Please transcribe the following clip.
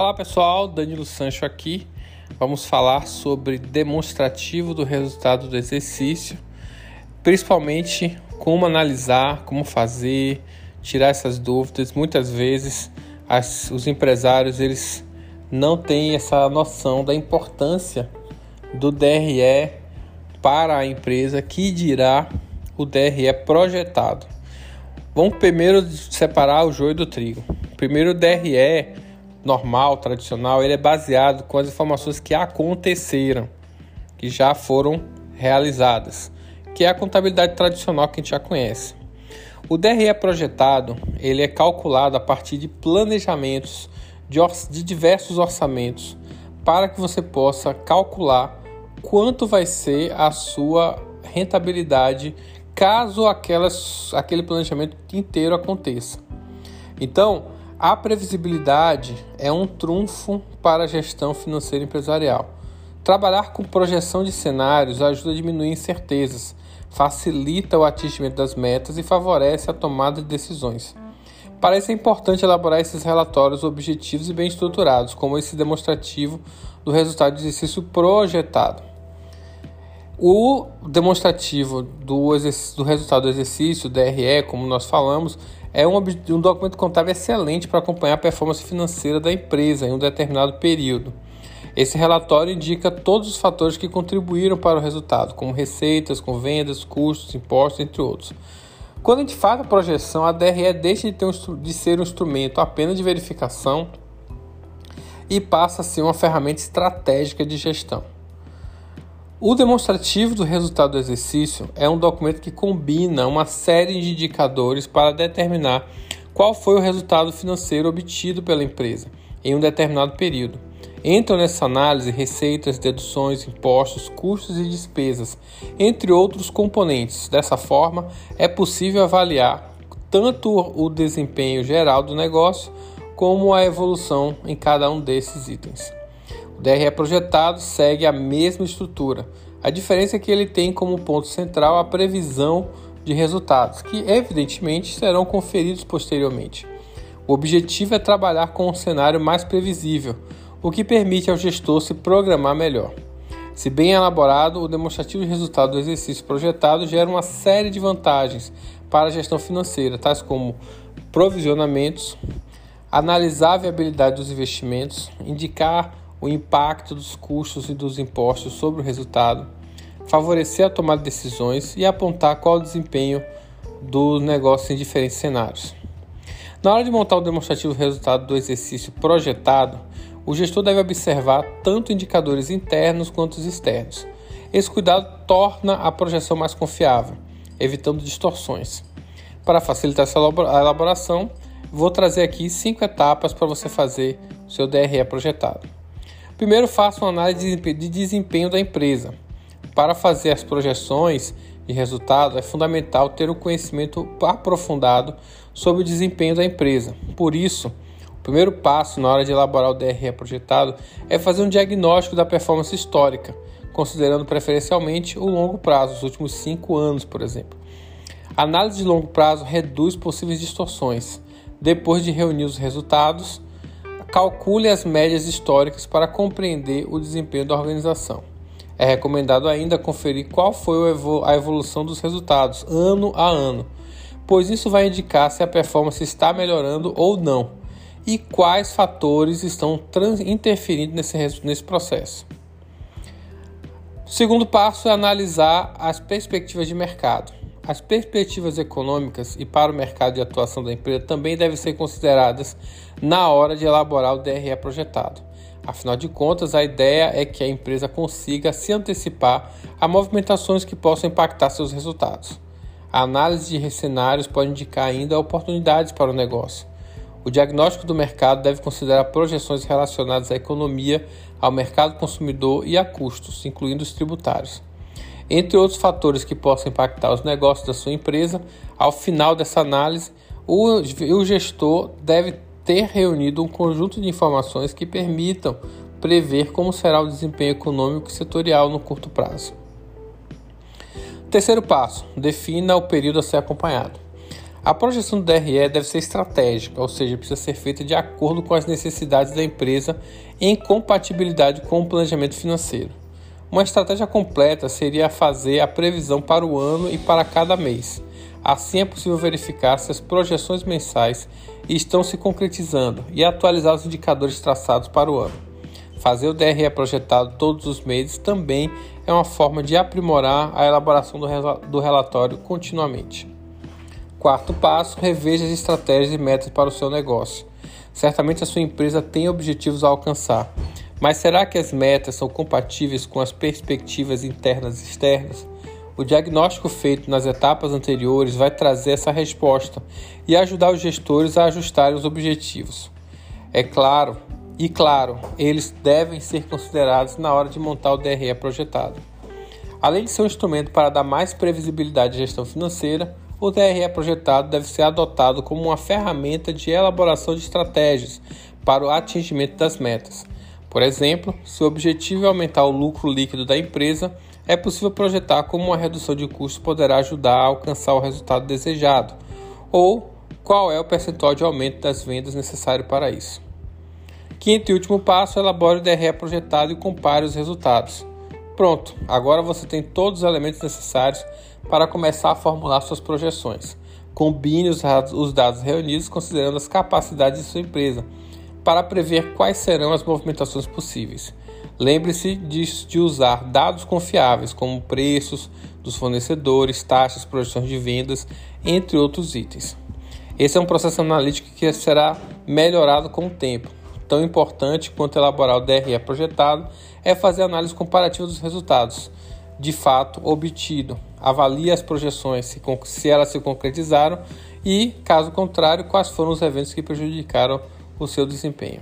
Olá pessoal, Danilo Sancho aqui. Vamos falar sobre demonstrativo do resultado do exercício, principalmente como analisar, como fazer, tirar essas dúvidas. Muitas vezes as, os empresários eles não têm essa noção da importância do DRE para a empresa, que dirá o DRE projetado. Vamos primeiro separar o joio do trigo. Primeiro o DRE normal, tradicional, ele é baseado com as informações que aconteceram, que já foram realizadas, que é a contabilidade tradicional que a gente já conhece. O DRE projetado, ele é calculado a partir de planejamentos de, de diversos orçamentos para que você possa calcular quanto vai ser a sua rentabilidade caso aquelas, aquele planejamento inteiro aconteça. Então, a previsibilidade é um trunfo para a gestão financeira empresarial. Trabalhar com projeção de cenários ajuda a diminuir incertezas, facilita o atingimento das metas e favorece a tomada de decisões. Para isso é importante elaborar esses relatórios objetivos e bem estruturados, como esse demonstrativo do resultado do exercício projetado. O demonstrativo do, do resultado do exercício, DRE, como nós falamos, é um, um documento contábil excelente para acompanhar a performance financeira da empresa em um determinado período. Esse relatório indica todos os fatores que contribuíram para o resultado, como receitas, com vendas, custos, impostos, entre outros. Quando a gente faz a projeção, a DRE deixa de, um, de ser um instrumento apenas de verificação e passa a ser uma ferramenta estratégica de gestão. O demonstrativo do resultado do exercício é um documento que combina uma série de indicadores para determinar qual foi o resultado financeiro obtido pela empresa em um determinado período. Entram nessa análise receitas, deduções, impostos, custos e despesas, entre outros componentes. Dessa forma, é possível avaliar tanto o desempenho geral do negócio como a evolução em cada um desses itens. O DRE projetado segue a mesma estrutura. A diferença é que ele tem como ponto central a previsão de resultados, que evidentemente serão conferidos posteriormente. O objetivo é trabalhar com um cenário mais previsível, o que permite ao gestor se programar melhor. Se bem elaborado, o demonstrativo de resultado do exercício projetado gera uma série de vantagens para a gestão financeira, tais como provisionamentos, analisar a viabilidade dos investimentos, indicar o impacto dos custos e dos impostos sobre o resultado, favorecer a tomada de decisões e apontar qual o desempenho do negócio em diferentes cenários. Na hora de montar o demonstrativo resultado do exercício projetado, o gestor deve observar tanto indicadores internos quanto os externos. Esse cuidado torna a projeção mais confiável, evitando distorções. Para facilitar essa elaboração, vou trazer aqui cinco etapas para você fazer seu DRE projetado. Primeiro, faça uma análise de desempenho da empresa. Para fazer as projeções de resultado, é fundamental ter um conhecimento aprofundado sobre o desempenho da empresa. Por isso, o primeiro passo na hora de elaborar o DRE projetado é fazer um diagnóstico da performance histórica, considerando preferencialmente o longo prazo, os últimos cinco anos, por exemplo. A análise de longo prazo reduz possíveis distorções. Depois de reunir os resultados, Calcule as médias históricas para compreender o desempenho da organização. É recomendado ainda conferir qual foi a evolução dos resultados ano a ano, pois isso vai indicar se a performance está melhorando ou não e quais fatores estão interferindo nesse, nesse processo. O segundo passo é analisar as perspectivas de mercado. As perspectivas econômicas e para o mercado de atuação da empresa também devem ser consideradas na hora de elaborar o DRE projetado. Afinal de contas, a ideia é que a empresa consiga se antecipar a movimentações que possam impactar seus resultados. A análise de cenários pode indicar ainda oportunidades para o negócio. O diagnóstico do mercado deve considerar projeções relacionadas à economia, ao mercado consumidor e a custos, incluindo os tributários. Entre outros fatores que possam impactar os negócios da sua empresa, ao final dessa análise, o, gestor deve ter reunido um conjunto de informações que permitam prever como será o desempenho econômico e setorial no curto prazo. Terceiro passo: defina o período a ser acompanhado. A projeção do DRE deve ser estratégica, ou seja, precisa ser feita de acordo com as necessidades da empresa em compatibilidade com o planejamento financeiro. Uma estratégia completa seria fazer a previsão para o ano e para cada mês. Assim é possível verificar se as projeções mensais estão se concretizando e atualizar os indicadores traçados para o ano. Fazer o DRE projetado todos os meses também é uma forma de aprimorar a elaboração do relatório continuamente. Quarto passo: reveja as estratégias e metas para o seu negócio. Certamente a sua empresa tem objetivos a alcançar, mas será que as metas são compatíveis com as perspectivas internas e externas? O diagnóstico feito nas etapas anteriores vai trazer essa resposta e ajudar os gestores a ajustarem os objetivos. É claro, e claro, eles devem ser considerados na hora de montar o DRE projetado. Além de ser um instrumento para dar mais previsibilidade à gestão financeira, o DRE projetado deve ser adotado como uma ferramenta de elaboração de estratégias para o atingimento das metas. Por exemplo, se o objetivo é aumentar o lucro líquido da empresa, é possível projetar como uma redução de custos poderá ajudar a alcançar o resultado desejado, ou qual é o percentual de aumento das vendas necessário para isso. Quinto e último passo, elabore o DRE projetado e compare os resultados. Pronto, agora você tem todos os elementos necessários para começar a formular suas projeções. Combine os dados reunidos considerando as capacidades de sua empresa para prever quais serão as movimentações possíveis. Lembre-se de, de, usar dados confiáveis, como preços dos fornecedores, taxas, projeções de vendas, entre outros itens. Esse é um processo analítico que será melhorado com o tempo. Tão importante quanto elaborar o DRE projetado é fazer análise comparativa dos resultados de fato obtido. Avalie as projeções, se, se elas se concretizaram e, caso contrário, quais foram os eventos que prejudicaram o seu desempenho.